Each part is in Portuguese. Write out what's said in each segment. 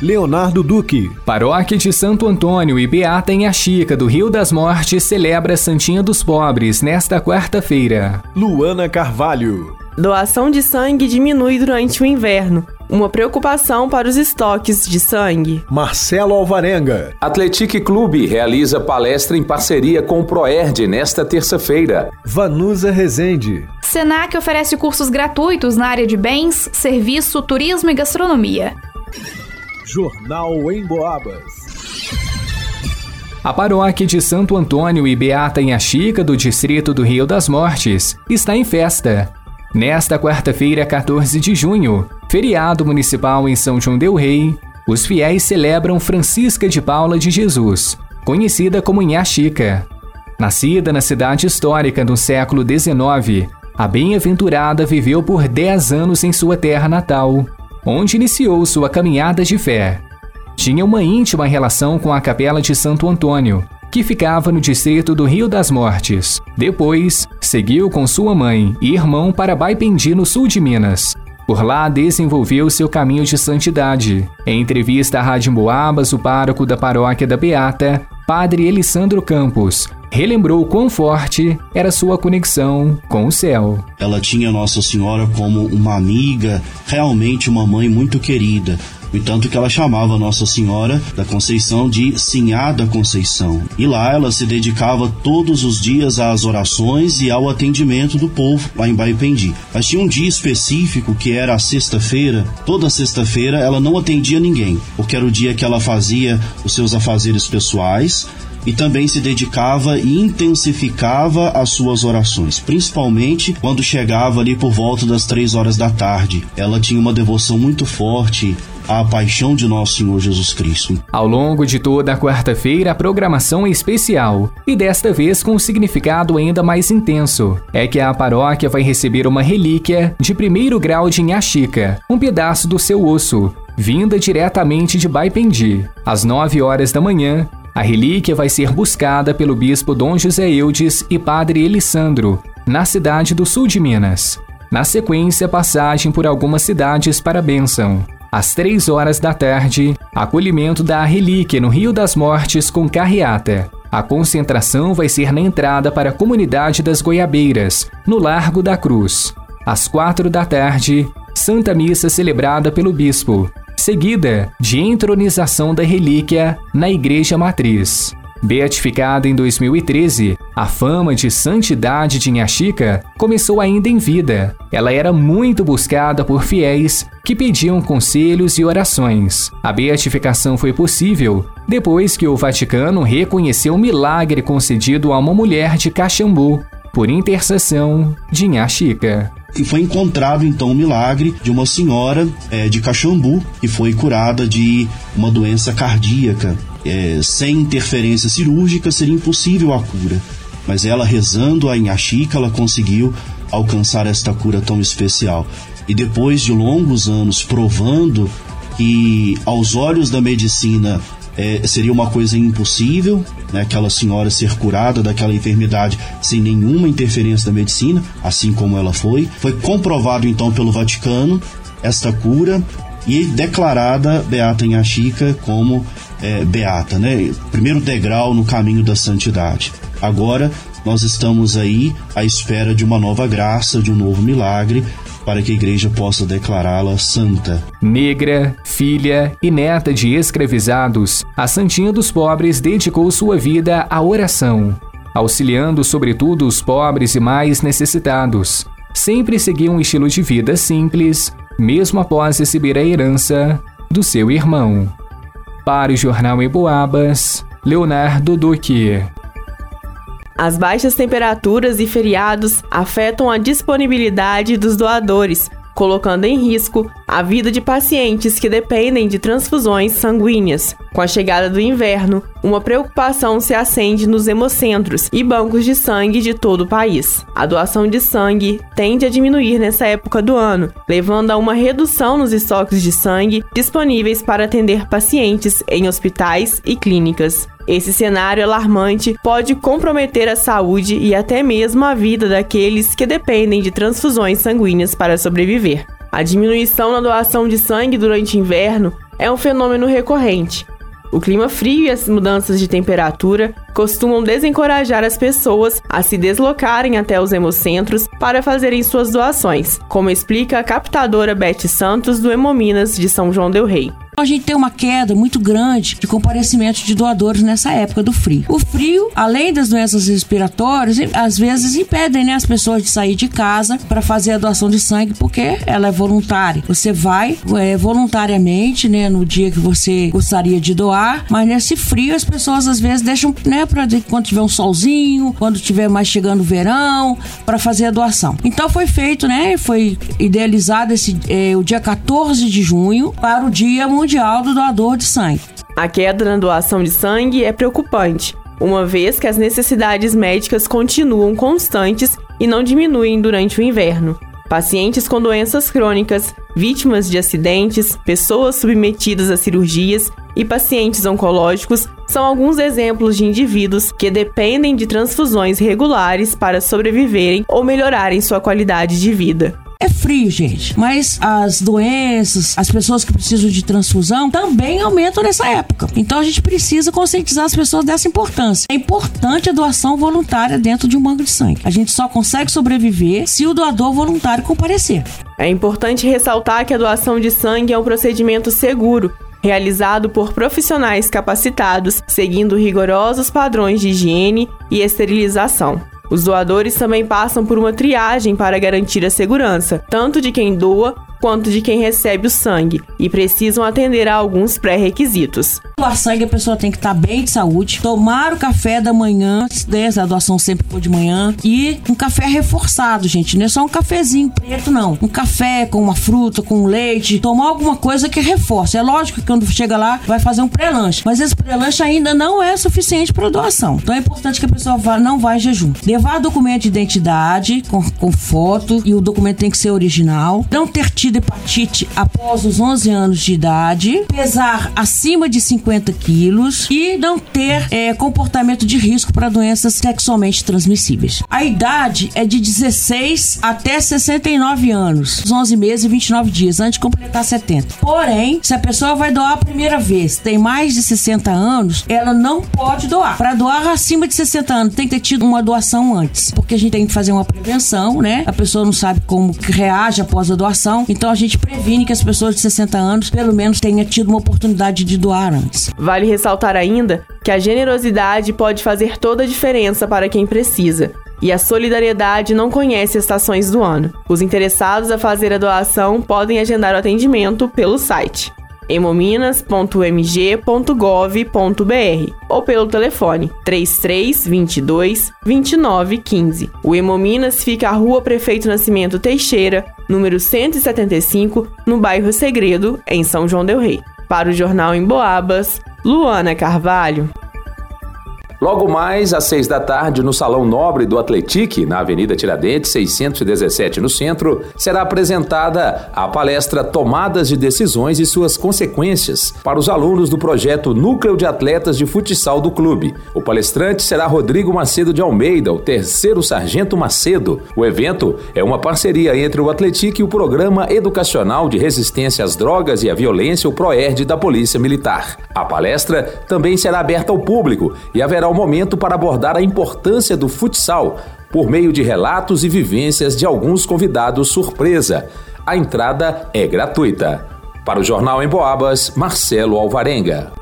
Leonardo Duque. Paróquia de Santo Antônio e Beata em Achica, do Rio das Mortes, celebra Santinha dos Pobres nesta quarta-feira. Luana Carvalho. Doação de sangue diminui durante o inverno. Uma preocupação para os estoques de sangue. Marcelo Alvarenga. Atletique Clube realiza palestra em parceria com o Proerd nesta terça-feira. Vanusa Rezende. Senac oferece cursos gratuitos na área de bens, serviço, turismo e gastronomia. Jornal em Boabas. A paróquia de Santo Antônio e Beata em Achica, do distrito do Rio das Mortes, está em festa. Nesta quarta-feira, 14 de junho, feriado municipal em São João del Rei, os fiéis celebram Francisca de Paula de Jesus, conhecida como Inhá Chica. Nascida na cidade histórica no século XIX, a bem-aventurada viveu por 10 anos em sua terra natal, onde iniciou sua caminhada de fé. Tinha uma íntima relação com a Capela de Santo Antônio, que ficava no distrito do Rio das Mortes. Depois, seguiu com sua mãe e irmão para Baipendi, no sul de Minas. Por lá desenvolveu seu caminho de santidade. Em entrevista à Rádio Boabas, o pároco da paróquia da Beata, Padre Elisandro Campos, relembrou quão forte era sua conexão com o céu. Ela tinha Nossa Senhora como uma amiga, realmente uma mãe muito querida. No entanto que ela chamava Nossa Senhora da Conceição de Sinhá da Conceição. E lá ela se dedicava todos os dias às orações e ao atendimento do povo lá em Baipendi. Mas tinha um dia específico que era a sexta-feira. Toda sexta-feira ela não atendia ninguém, porque era o dia que ela fazia os seus afazeres pessoais e também se dedicava e intensificava as suas orações, principalmente quando chegava ali por volta das três horas da tarde. Ela tinha uma devoção muito forte à paixão de nosso Senhor Jesus Cristo. Ao longo de toda a quarta-feira, a programação é especial e desta vez com um significado ainda mais intenso. É que a paróquia vai receber uma relíquia de primeiro grau de Inhaxica, um pedaço do seu osso, vinda diretamente de Baipendi. Às 9 horas da manhã, a relíquia vai ser buscada pelo bispo Dom José Eudes e padre Elisandro, na cidade do sul de Minas. Na sequência, passagem por algumas cidades para a bênção. Às três horas da tarde, acolhimento da relíquia no Rio das Mortes com carreata. A concentração vai ser na entrada para a comunidade das Goiabeiras, no Largo da Cruz. Às quatro da tarde, Santa Missa celebrada pelo bispo, seguida de entronização da relíquia na Igreja Matriz. Beatificada em 2013, a fama de santidade de Inhaxica começou ainda em vida. Ela era muito buscada por fiéis que pediam conselhos e orações. A beatificação foi possível depois que o Vaticano reconheceu o milagre concedido a uma mulher de Caxambu por intercessão de Inhaxica. E foi encontrado então o milagre de uma senhora é, de Caxambu que foi curada de uma doença cardíaca. É, sem interferência cirúrgica seria impossível a cura, mas ela rezando a Inhaxica, ela conseguiu alcançar esta cura tão especial. E depois de longos anos provando que aos olhos da medicina é, seria uma coisa impossível, né, aquela senhora ser curada daquela enfermidade sem nenhuma interferência da medicina, assim como ela foi. Foi comprovado então pelo Vaticano esta cura e declarada Beata em Achica como é, Beata, né? Primeiro degrau no caminho da santidade. Agora nós estamos aí à espera de uma nova graça, de um novo milagre, para que a igreja possa declará-la santa. Negra, filha e neta de escravizados, a Santinha dos Pobres dedicou sua vida à oração, auxiliando sobretudo os pobres e mais necessitados. Sempre seguiu um estilo de vida simples, mesmo após receber a herança do seu irmão. Para o Jornal em Boabas, Leonardo Duque. As baixas temperaturas e feriados afetam a disponibilidade dos doadores, colocando em risco a vida de pacientes que dependem de transfusões sanguíneas. Com a chegada do inverno, uma preocupação se acende nos hemocentros e bancos de sangue de todo o país. A doação de sangue tende a diminuir nessa época do ano, levando a uma redução nos estoques de sangue disponíveis para atender pacientes em hospitais e clínicas. Esse cenário alarmante pode comprometer a saúde e até mesmo a vida daqueles que dependem de transfusões sanguíneas para sobreviver. A diminuição na doação de sangue durante inverno é um fenômeno recorrente. O clima frio e as mudanças de temperatura costumam desencorajar as pessoas a se deslocarem até os hemocentros para fazerem suas doações, como explica a captadora Beth Santos do Hemominas de São João del Rei. A gente tem uma queda muito grande de comparecimento de doadores nessa época do frio. O frio, além das doenças respiratórias, às vezes impedem né, as pessoas de sair de casa para fazer a doação de sangue porque ela é voluntária. Você vai é, voluntariamente, né, no dia que você gostaria de doar, mas nesse frio as pessoas às vezes deixam, né, para quando tiver um solzinho, quando tiver mais chegando o verão, para fazer a doação. Então foi feito, né, foi idealizado esse é, o dia 14 de junho para o Dia Mundial Mundial do Doador de Sangue. A queda na doação de sangue é preocupante, uma vez que as necessidades médicas continuam constantes e não diminuem durante o inverno. Pacientes com doenças crônicas, vítimas de acidentes, pessoas submetidas a cirurgias e pacientes oncológicos são alguns exemplos de indivíduos que dependem de transfusões regulares para sobreviverem ou melhorarem sua qualidade de vida. É frio, gente. Mas as doenças, as pessoas que precisam de transfusão também aumentam nessa época. Então a gente precisa conscientizar as pessoas dessa importância. É importante a doação voluntária dentro de um banco de sangue. A gente só consegue sobreviver se o doador voluntário comparecer. É importante ressaltar que a doação de sangue é um procedimento seguro realizado por profissionais capacitados, seguindo rigorosos padrões de higiene e esterilização. Os doadores também passam por uma triagem para garantir a segurança, tanto de quem doa quanto de quem recebe o sangue e precisam atender a alguns pré-requisitos. Doar sangue, a pessoa tem que estar bem de saúde, tomar o café da manhã, desde a doação sempre for de manhã, e um café reforçado, gente. Não é só um cafezinho preto, não. Um café com uma fruta, com leite, tomar alguma coisa que reforce. É lógico que quando chega lá, vai fazer um pré-lanche, mas esse pré-lanche ainda não é suficiente para doação. Então é importante que a pessoa vá, não vá em jejum. Levar documento de identidade com, com foto, e o documento tem que ser original. Não ter tido tido hepatite após os 11 anos de idade, pesar acima de 50 quilos e não ter é, comportamento de risco para doenças sexualmente transmissíveis. A idade é de 16 até 69 anos, 11 meses e 29 dias, antes de completar 70. Porém, se a pessoa vai doar a primeira vez, tem mais de 60 anos, ela não pode doar. Para doar acima de 60 anos, tem que ter tido uma doação antes, porque a gente tem que fazer uma prevenção, né? A pessoa não sabe como reage após a doação, então a gente previne que as pessoas de 60 anos, pelo menos, tenham tido uma oportunidade de doar antes. Vale ressaltar ainda que a generosidade pode fazer toda a diferença para quem precisa. E a solidariedade não conhece estações do ano. Os interessados a fazer a doação podem agendar o atendimento pelo site hemominas.mg.gov.br ou pelo telefone 3322 2915. O Hemominas fica à Rua Prefeito Nascimento Teixeira, número 175, no bairro Segredo, em São João del Rei. Para o Jornal em Boabas, Luana Carvalho. Logo mais, às seis da tarde, no Salão Nobre do Atletique, na Avenida Tiradentes, 617, no centro, será apresentada a palestra Tomadas de Decisões e Suas Consequências para os alunos do projeto Núcleo de Atletas de Futsal do clube. O palestrante será Rodrigo Macedo de Almeida, o terceiro Sargento Macedo. O evento é uma parceria entre o Atletique e o Programa Educacional de Resistência às Drogas e à Violência, o PROERD da Polícia Militar. A palestra também será aberta ao público e haverá será o momento para abordar a importância do futsal por meio de relatos e vivências de alguns convidados surpresa. A entrada é gratuita. Para o Jornal em Boabas, Marcelo Alvarenga.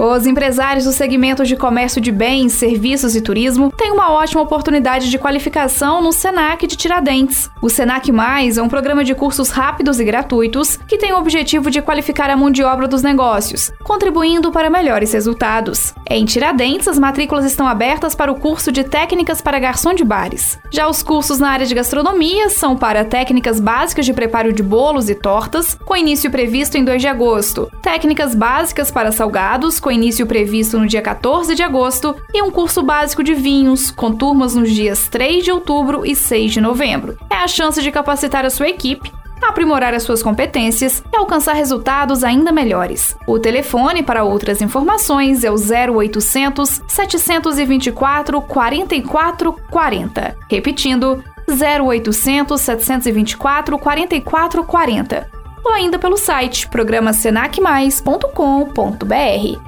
Os empresários do segmento de comércio de bens, serviços e turismo têm uma ótima oportunidade de qualificação no Senac de Tiradentes. O Senac Mais é um programa de cursos rápidos e gratuitos que tem o objetivo de qualificar a mão de obra dos negócios, contribuindo para melhores resultados. Em Tiradentes, as matrículas estão abertas para o curso de técnicas para garçom de bares. Já os cursos na área de gastronomia são para técnicas básicas de preparo de bolos e tortas, com início previsto em 2 de agosto, técnicas básicas para salgados, com início previsto no dia 14 de agosto, e um curso básico de vinhos, com turmas nos dias 3 de outubro e 6 de novembro. É a chance de capacitar a sua equipe aprimorar as suas competências e alcançar resultados ainda melhores. O telefone para outras informações é o 0800 724 4440. Repetindo, 0800 724 4440. Ou ainda pelo site programasenacmais.com.br.